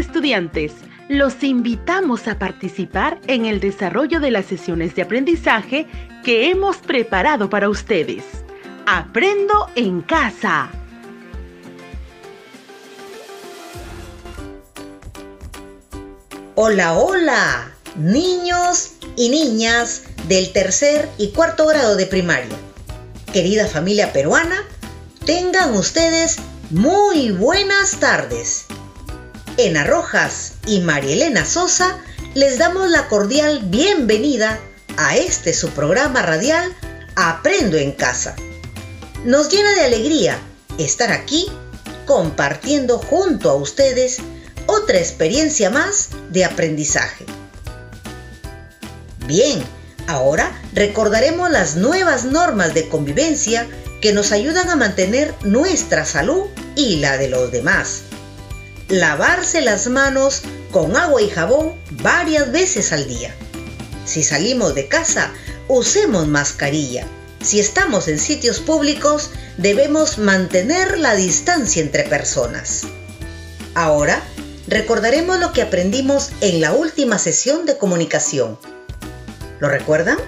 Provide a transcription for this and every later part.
Estudiantes, los invitamos a participar en el desarrollo de las sesiones de aprendizaje que hemos preparado para ustedes. Aprendo en casa. Hola, hola, niños y niñas del tercer y cuarto grado de primaria. Querida familia peruana, tengan ustedes muy buenas tardes. Ena Rojas y Marielena Sosa les damos la cordial bienvenida a este su programa radial Aprendo en Casa. Nos llena de alegría estar aquí compartiendo junto a ustedes otra experiencia más de aprendizaje. Bien, ahora recordaremos las nuevas normas de convivencia que nos ayudan a mantener nuestra salud y la de los demás. Lavarse las manos con agua y jabón varias veces al día. Si salimos de casa, usemos mascarilla. Si estamos en sitios públicos, debemos mantener la distancia entre personas. Ahora, recordaremos lo que aprendimos en la última sesión de comunicación. ¿Lo recuerdan?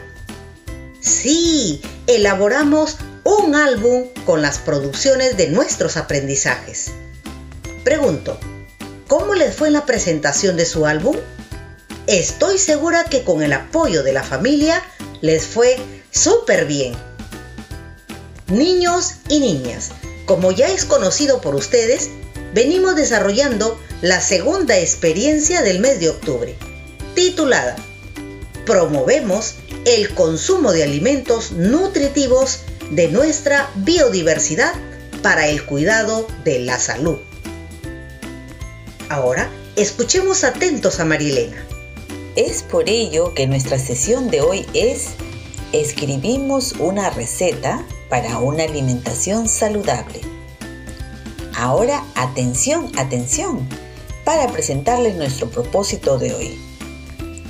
Sí, elaboramos un álbum con las producciones de nuestros aprendizajes. Pregunto, ¿cómo les fue en la presentación de su álbum? Estoy segura que con el apoyo de la familia les fue súper bien. Niños y niñas, como ya es conocido por ustedes, venimos desarrollando la segunda experiencia del mes de octubre, titulada Promovemos el consumo de alimentos nutritivos de nuestra biodiversidad para el cuidado de la salud. Ahora, escuchemos atentos a Marilena. Es por ello que nuestra sesión de hoy es Escribimos una receta para una alimentación saludable. Ahora, atención, atención, para presentarles nuestro propósito de hoy.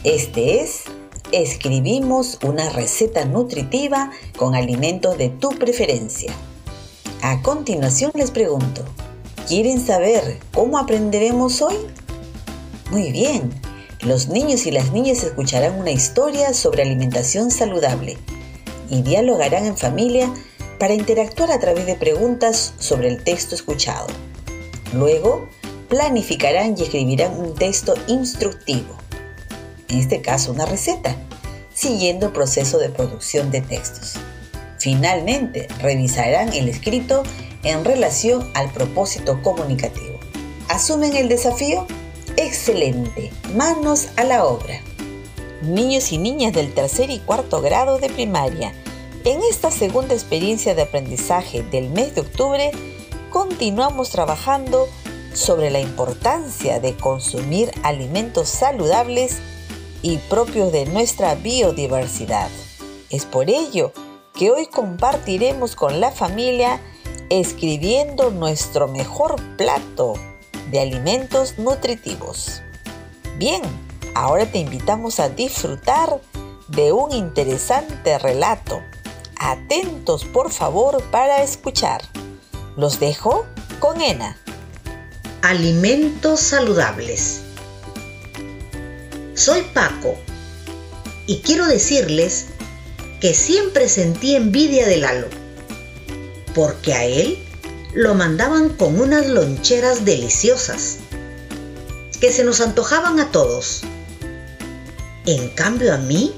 Este es escribimos una receta nutritiva con alimentos de tu preferencia. A continuación les pregunto, ¿quieren saber cómo aprenderemos hoy? Muy bien, los niños y las niñas escucharán una historia sobre alimentación saludable y dialogarán en familia para interactuar a través de preguntas sobre el texto escuchado. Luego, planificarán y escribirán un texto instructivo en este caso una receta, siguiendo el proceso de producción de textos. Finalmente, revisarán el escrito en relación al propósito comunicativo. ¿Asumen el desafío? Excelente, manos a la obra. Niños y niñas del tercer y cuarto grado de primaria, en esta segunda experiencia de aprendizaje del mes de octubre, continuamos trabajando sobre la importancia de consumir alimentos saludables y propios de nuestra biodiversidad. Es por ello que hoy compartiremos con la familia escribiendo nuestro mejor plato de alimentos nutritivos. Bien, ahora te invitamos a disfrutar de un interesante relato. Atentos por favor para escuchar. Los dejo con Ena. Alimentos saludables. Soy Paco y quiero decirles que siempre sentí envidia de Lalo, porque a él lo mandaban con unas loncheras deliciosas que se nos antojaban a todos. En cambio a mí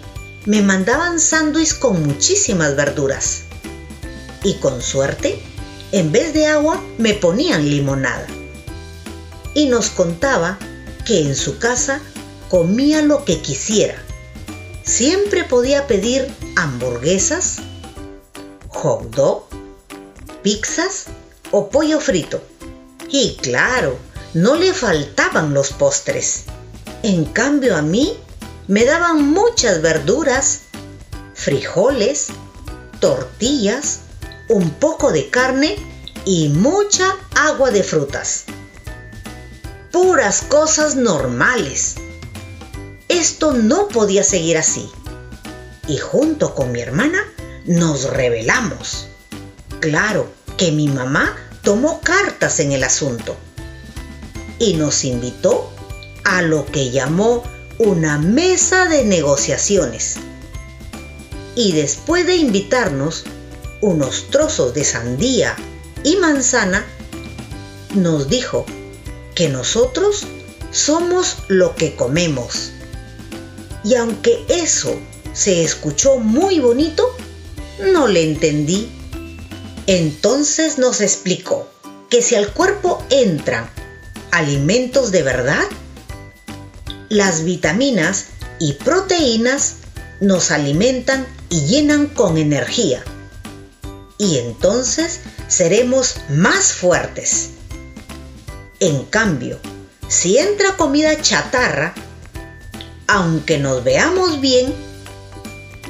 me mandaban sándwich con muchísimas verduras y con suerte, en vez de agua me ponían limonada. Y nos contaba que en su casa comía lo que quisiera. Siempre podía pedir hamburguesas, hot dog, pizzas o pollo frito. Y claro, no le faltaban los postres. En cambio a mí me daban muchas verduras, frijoles, tortillas, un poco de carne y mucha agua de frutas. Puras cosas normales. Esto no podía seguir así. Y junto con mi hermana nos rebelamos. Claro que mi mamá tomó cartas en el asunto. y nos invitó a lo que llamó una mesa de negociaciones. Y después de invitarnos unos trozos de sandía y manzana, nos dijo que nosotros somos lo que comemos. Y aunque eso se escuchó muy bonito, no le entendí. Entonces nos explicó que si al cuerpo entran alimentos de verdad, las vitaminas y proteínas nos alimentan y llenan con energía. Y entonces seremos más fuertes. En cambio, si entra comida chatarra, aunque nos veamos bien,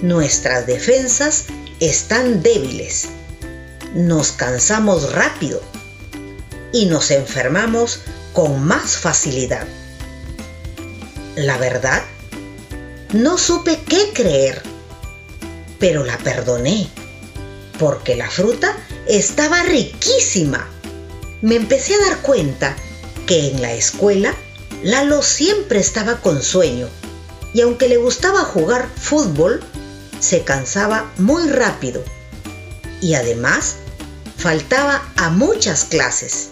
nuestras defensas están débiles. Nos cansamos rápido y nos enfermamos con más facilidad. La verdad, no supe qué creer, pero la perdoné, porque la fruta estaba riquísima. Me empecé a dar cuenta que en la escuela Lalo siempre estaba con sueño y aunque le gustaba jugar fútbol, se cansaba muy rápido y además faltaba a muchas clases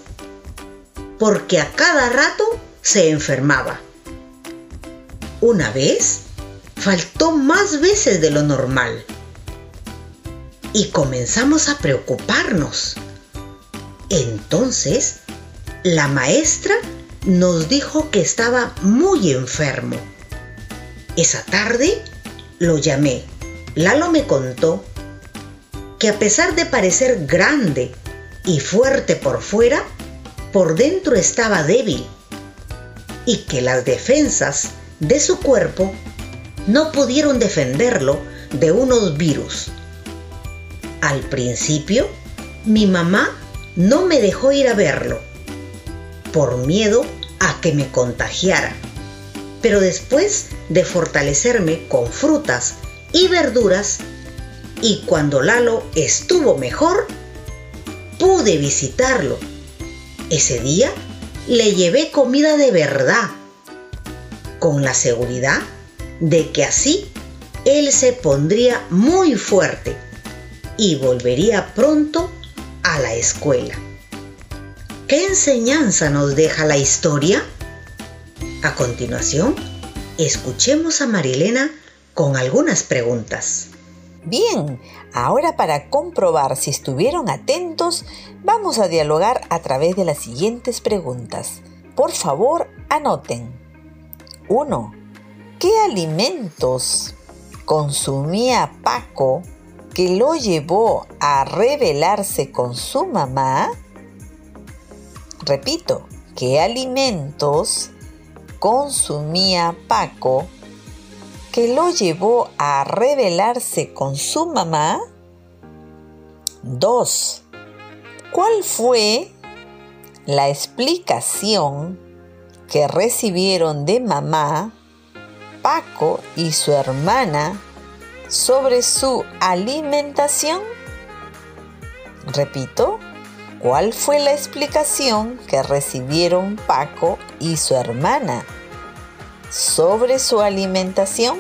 porque a cada rato se enfermaba. Una vez faltó más veces de lo normal y comenzamos a preocuparnos. Entonces, la maestra nos dijo que estaba muy enfermo. Esa tarde lo llamé. Lalo me contó que a pesar de parecer grande y fuerte por fuera, por dentro estaba débil y que las defensas de su cuerpo no pudieron defenderlo de unos virus. Al principio, mi mamá no me dejó ir a verlo por miedo a que me contagiara. Pero después de fortalecerme con frutas y verduras, y cuando Lalo estuvo mejor, pude visitarlo ese día le llevé comida de verdad, con la seguridad de que así él se pondría muy fuerte y volvería pronto a la escuela. ¿Qué enseñanza nos deja la historia? A continuación, escuchemos a Marilena con algunas preguntas. Bien, ahora para comprobar si estuvieron atentos, vamos a dialogar a través de las siguientes preguntas. Por favor, anoten. 1. ¿Qué alimentos consumía Paco que lo llevó a rebelarse con su mamá? Repito, ¿qué alimentos consumía Paco que lo llevó a rebelarse con su mamá? 2. ¿Cuál fue la explicación que recibieron de mamá, Paco y su hermana sobre su alimentación? Repito, ¿cuál fue la explicación que recibieron Paco y su hermana sobre su alimentación?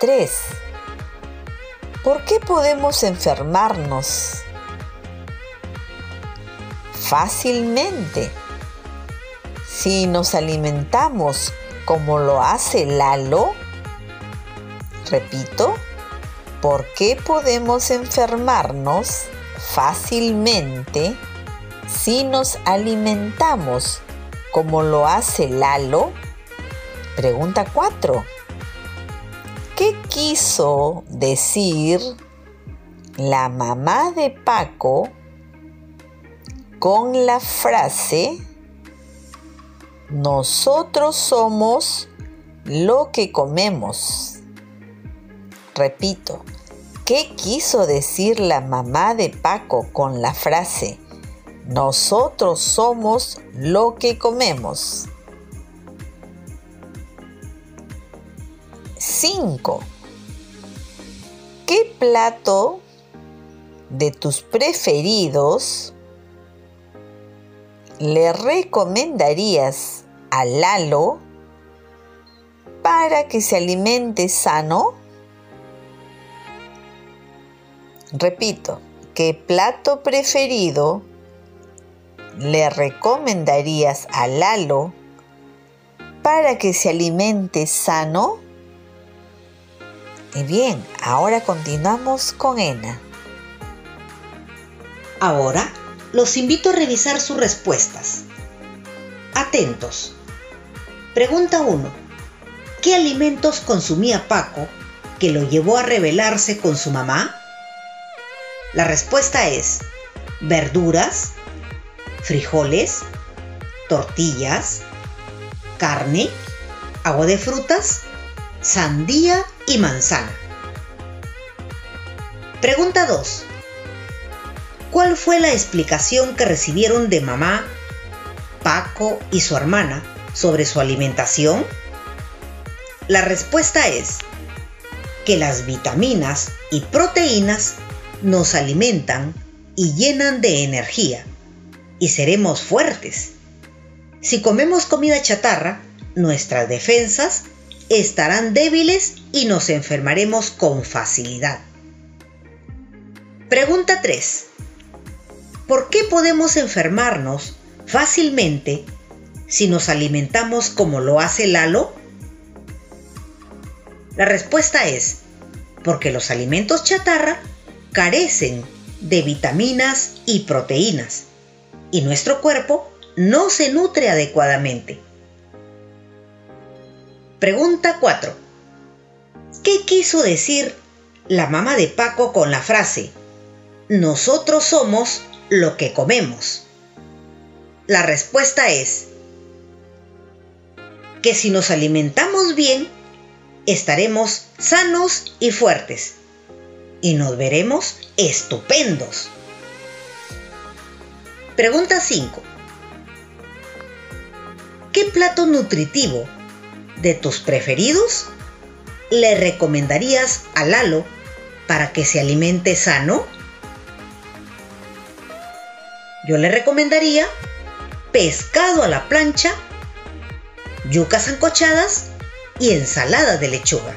3. ¿Por qué podemos enfermarnos fácilmente si nos alimentamos como lo hace Lalo? Repito, ¿por qué podemos enfermarnos fácilmente si nos alimentamos como lo hace Lalo? Pregunta 4. ¿Qué quiso decir la mamá de Paco con la frase nosotros somos lo que comemos? Repito, ¿qué quiso decir la mamá de Paco con la frase nosotros somos lo que comemos. 5. ¿Qué plato de tus preferidos ¿le recomendarías a Lalo para que se alimente sano? Repito, ¿qué plato preferido le recomendarías a Lalo para que se alimente sano? Y bien, ahora continuamos con Ena. Ahora los invito a revisar sus respuestas. Atentos. Pregunta 1. ¿Qué alimentos consumía Paco que lo llevó a rebelarse con su mamá? La respuesta es verduras, frijoles, tortillas, carne, agua de frutas, sandía y manzana. Pregunta 2. ¿Cuál fue la explicación que recibieron de mamá, Paco y su hermana sobre su alimentación? La respuesta es que las vitaminas y proteínas nos alimentan y llenan de energía y seremos fuertes. Si comemos comida chatarra, nuestras defensas estarán débiles y nos enfermaremos con facilidad. Pregunta 3. ¿Por qué podemos enfermarnos fácilmente si nos alimentamos como lo hace Lalo? La respuesta es porque los alimentos chatarra carecen de vitaminas y proteínas y nuestro cuerpo no se nutre adecuadamente. Pregunta 4. ¿Qué quiso decir la mamá de Paco con la frase, nosotros somos lo que comemos? La respuesta es que si nos alimentamos bien, estaremos sanos y fuertes y nos veremos estupendos. Pregunta 5. ¿Qué plato nutritivo de tus preferidos le recomendarías a Lalo para que se alimente sano? Yo le recomendaría pescado a la plancha, yucas ancochadas y ensalada de lechuga.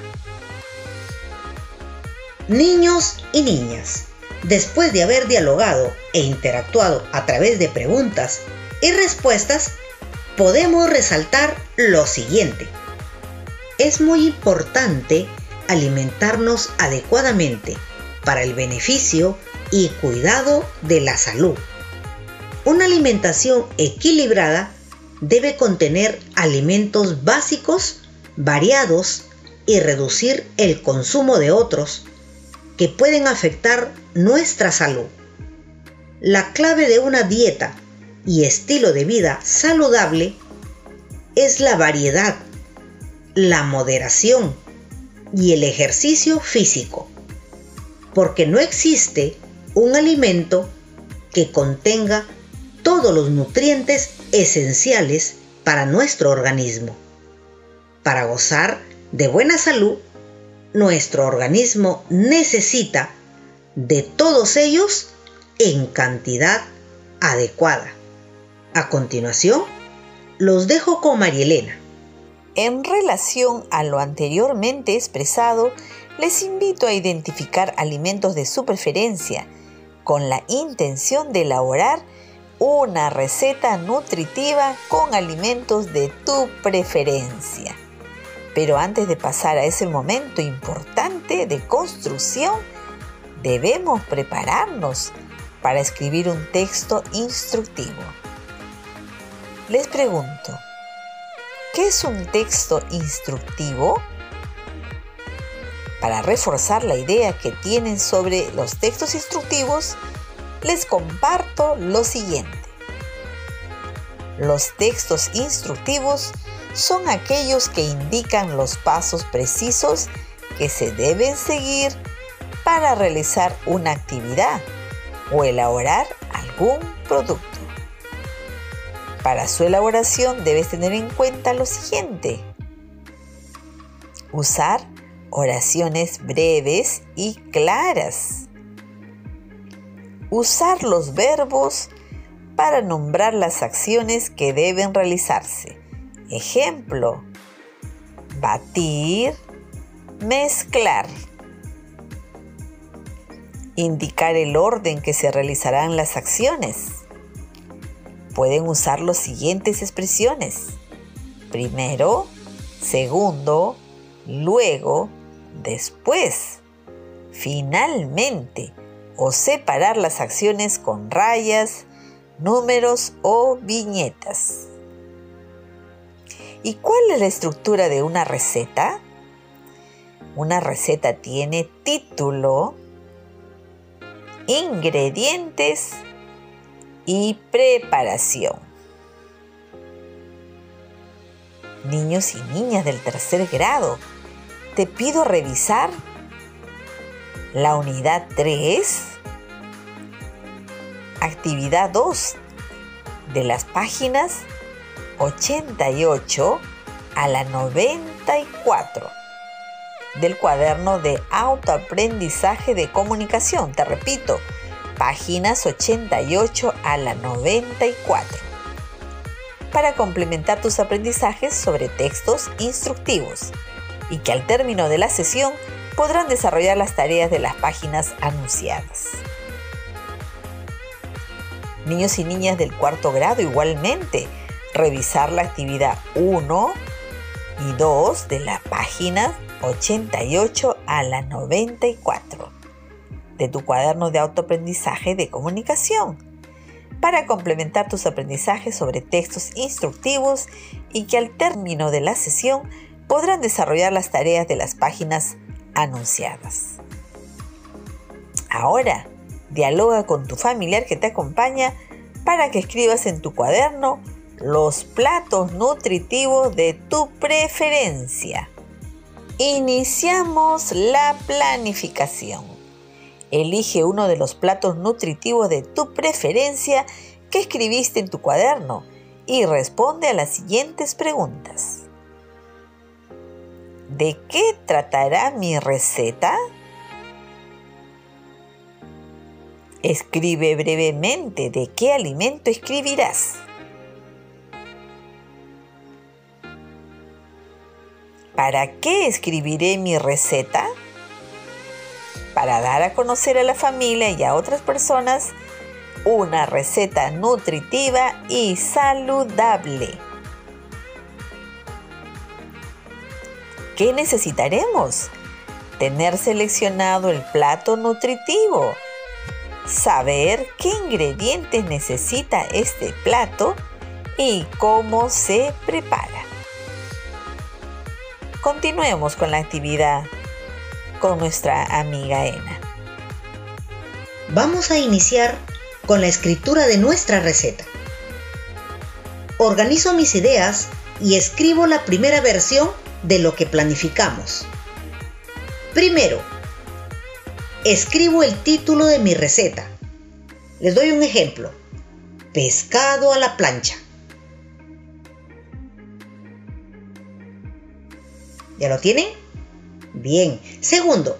Niños y niñas, después de haber dialogado e interactuado a través de preguntas y respuestas, podemos resaltar lo siguiente. Es muy importante alimentarnos adecuadamente para el beneficio y cuidado de la salud. Una alimentación equilibrada debe contener alimentos básicos, variados y reducir el consumo de otros que pueden afectar nuestra salud. La clave de una dieta y estilo de vida saludable es la variedad, la moderación y el ejercicio físico, porque no existe un alimento que contenga todos los nutrientes esenciales para nuestro organismo. Para gozar de buena salud, nuestro organismo necesita de todos ellos en cantidad adecuada. A continuación, los dejo con Marielena. En relación a lo anteriormente expresado, les invito a identificar alimentos de su preferencia con la intención de elaborar una receta nutritiva con alimentos de tu preferencia. Pero antes de pasar a ese momento importante de construcción, debemos prepararnos para escribir un texto instructivo. Les pregunto, ¿qué es un texto instructivo? Para reforzar la idea que tienen sobre los textos instructivos, les comparto lo siguiente. Los textos instructivos son aquellos que indican los pasos precisos que se deben seguir para realizar una actividad o elaborar algún producto. Para su elaboración debes tener en cuenta lo siguiente. Usar oraciones breves y claras usar los verbos para nombrar las acciones que deben realizarse. Ejemplo, batir, mezclar. Indicar el orden que se realizarán las acciones. Pueden usar las siguientes expresiones. Primero, segundo, luego, después, finalmente, o separar las acciones con rayas, números o viñetas. ¿Y cuál es la estructura de una receta? Una receta tiene título, ingredientes y preparación. Niños y niñas del tercer grado, te pido revisar la unidad 3, actividad 2 de las páginas 88 a la 94 del cuaderno de autoaprendizaje de comunicación. Te repito, páginas 88 a la 94. Para complementar tus aprendizajes sobre textos instructivos y que al término de la sesión podrán desarrollar las tareas de las páginas anunciadas. Niños y niñas del cuarto grado igualmente, revisar la actividad 1 y 2 de la página 88 a la 94 de tu cuaderno de autoaprendizaje de comunicación para complementar tus aprendizajes sobre textos instructivos y que al término de la sesión podrán desarrollar las tareas de las páginas anunciadas. Ahora, dialoga con tu familiar que te acompaña para que escribas en tu cuaderno los platos nutritivos de tu preferencia. Iniciamos la planificación. Elige uno de los platos nutritivos de tu preferencia que escribiste en tu cuaderno y responde a las siguientes preguntas. ¿De qué tratará mi receta? Escribe brevemente de qué alimento escribirás. ¿Para qué escribiré mi receta? Para dar a conocer a la familia y a otras personas una receta nutritiva y saludable. ¿Qué necesitaremos? Tener seleccionado el plato nutritivo, saber qué ingredientes necesita este plato y cómo se prepara. Continuemos con la actividad con nuestra amiga Ena. Vamos a iniciar con la escritura de nuestra receta. Organizo mis ideas y escribo la primera versión de lo que planificamos. Primero, escribo el título de mi receta. Les doy un ejemplo. Pescado a la plancha. ¿Ya lo tienen? Bien. Segundo,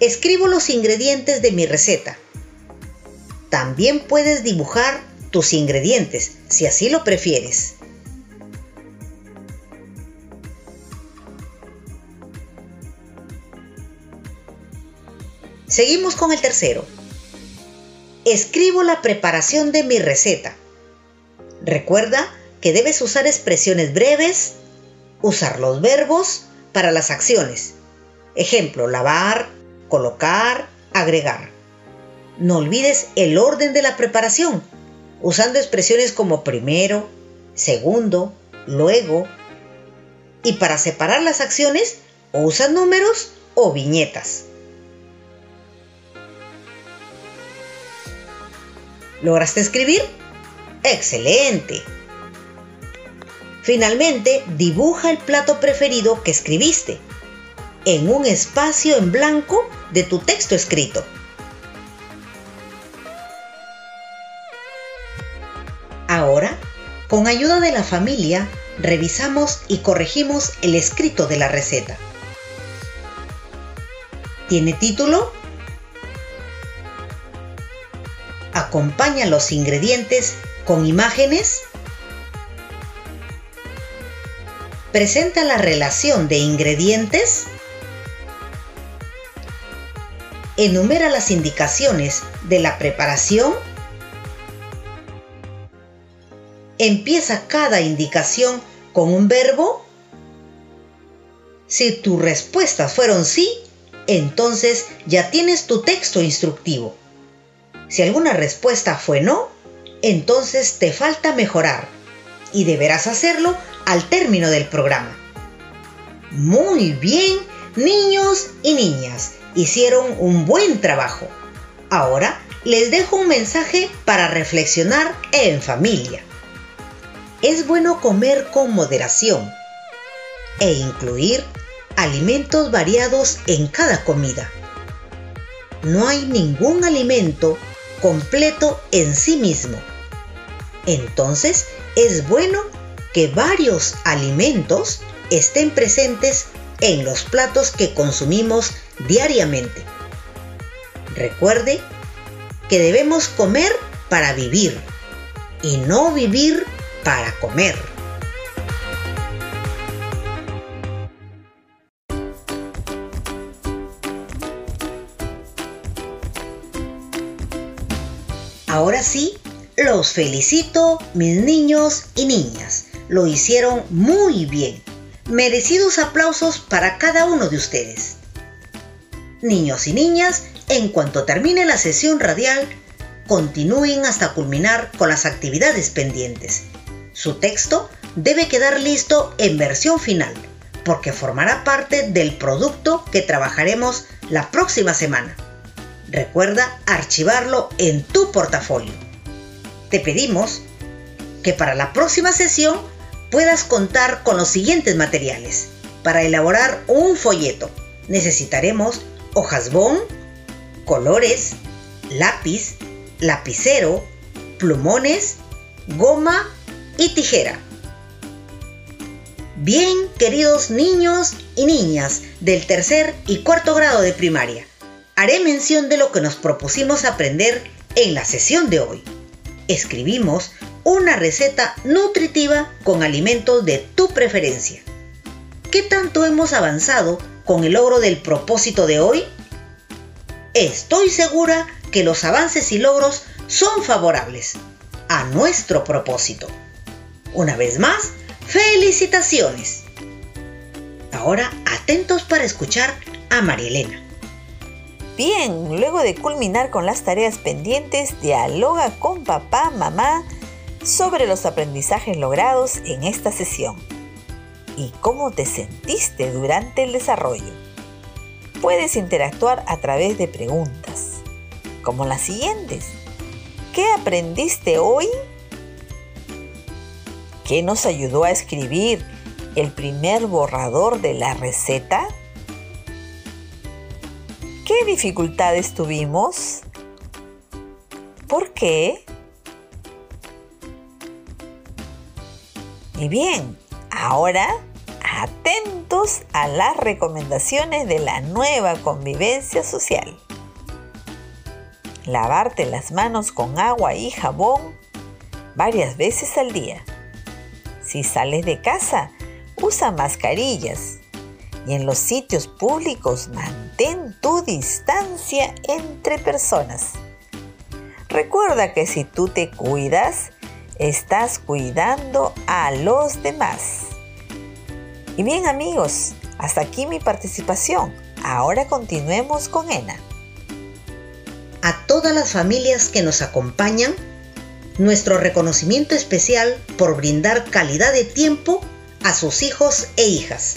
escribo los ingredientes de mi receta. También puedes dibujar tus ingredientes si así lo prefieres. Seguimos con el tercero. Escribo la preparación de mi receta. Recuerda que debes usar expresiones breves, usar los verbos para las acciones. Ejemplo, lavar, colocar, agregar. No olvides el orden de la preparación, usando expresiones como primero, segundo, luego. Y para separar las acciones, usa números o viñetas. ¿Lograste escribir? ¡Excelente! Finalmente, dibuja el plato preferido que escribiste en un espacio en blanco de tu texto escrito. Ahora, con ayuda de la familia, revisamos y corregimos el escrito de la receta. ¿Tiene título? acompaña los ingredientes con imágenes. Presenta la relación de ingredientes. Enumera las indicaciones de la preparación. Empieza cada indicación con un verbo. Si tus respuestas fueron sí, entonces ya tienes tu texto instructivo. Si alguna respuesta fue no, entonces te falta mejorar y deberás hacerlo al término del programa. Muy bien, niños y niñas, hicieron un buen trabajo. Ahora les dejo un mensaje para reflexionar en familia. Es bueno comer con moderación e incluir alimentos variados en cada comida. No hay ningún alimento completo en sí mismo. Entonces es bueno que varios alimentos estén presentes en los platos que consumimos diariamente. Recuerde que debemos comer para vivir y no vivir para comer. Ahora sí, los felicito, mis niños y niñas. Lo hicieron muy bien. Merecidos aplausos para cada uno de ustedes. Niños y niñas, en cuanto termine la sesión radial, continúen hasta culminar con las actividades pendientes. Su texto debe quedar listo en versión final, porque formará parte del producto que trabajaremos la próxima semana. Recuerda archivarlo en tu portafolio. Te pedimos que para la próxima sesión puedas contar con los siguientes materiales. Para elaborar un folleto necesitaremos hojas bond, colores, lápiz, lapicero, plumones, goma y tijera. Bien, queridos niños y niñas del tercer y cuarto grado de primaria, haré mención de lo que nos propusimos aprender en la sesión de hoy. Escribimos una receta nutritiva con alimentos de tu preferencia. ¿Qué tanto hemos avanzado con el logro del propósito de hoy? Estoy segura que los avances y logros son favorables a nuestro propósito. Una vez más, felicitaciones. Ahora atentos para escuchar a María Elena. Bien, luego de culminar con las tareas pendientes, dialoga con papá, mamá sobre los aprendizajes logrados en esta sesión y cómo te sentiste durante el desarrollo. Puedes interactuar a través de preguntas, como las siguientes. ¿Qué aprendiste hoy? ¿Qué nos ayudó a escribir el primer borrador de la receta? ¿Qué dificultades tuvimos? ¿Por qué? Y bien, ahora atentos a las recomendaciones de la nueva convivencia social. Lavarte las manos con agua y jabón varias veces al día. Si sales de casa, usa mascarillas y en los sitios públicos mantén tu distancia entre personas. Recuerda que si tú te cuidas, estás cuidando a los demás. Y bien amigos, hasta aquí mi participación. Ahora continuemos con Ena. A todas las familias que nos acompañan, nuestro reconocimiento especial por brindar calidad de tiempo a sus hijos e hijas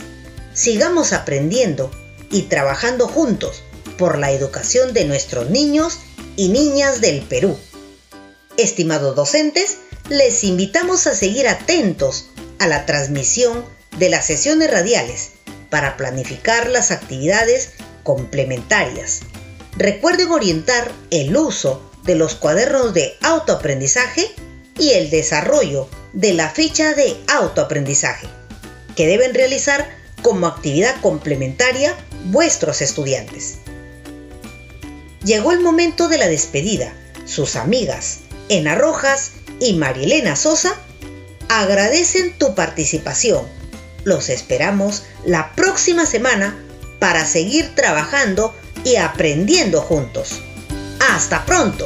sigamos aprendiendo y trabajando juntos por la educación de nuestros niños y niñas del Perú. Estimados docentes, les invitamos a seguir atentos a la transmisión de las sesiones radiales para planificar las actividades complementarias. Recuerden orientar el uso de los cuadernos de autoaprendizaje y el desarrollo de la ficha de autoaprendizaje, que deben realizar como actividad complementaria vuestros estudiantes. Llegó el momento de la despedida. sus amigas Ena Rojas y Marilena Sosa agradecen tu participación. Los esperamos la próxima semana para seguir trabajando y aprendiendo juntos. ¡Hasta pronto!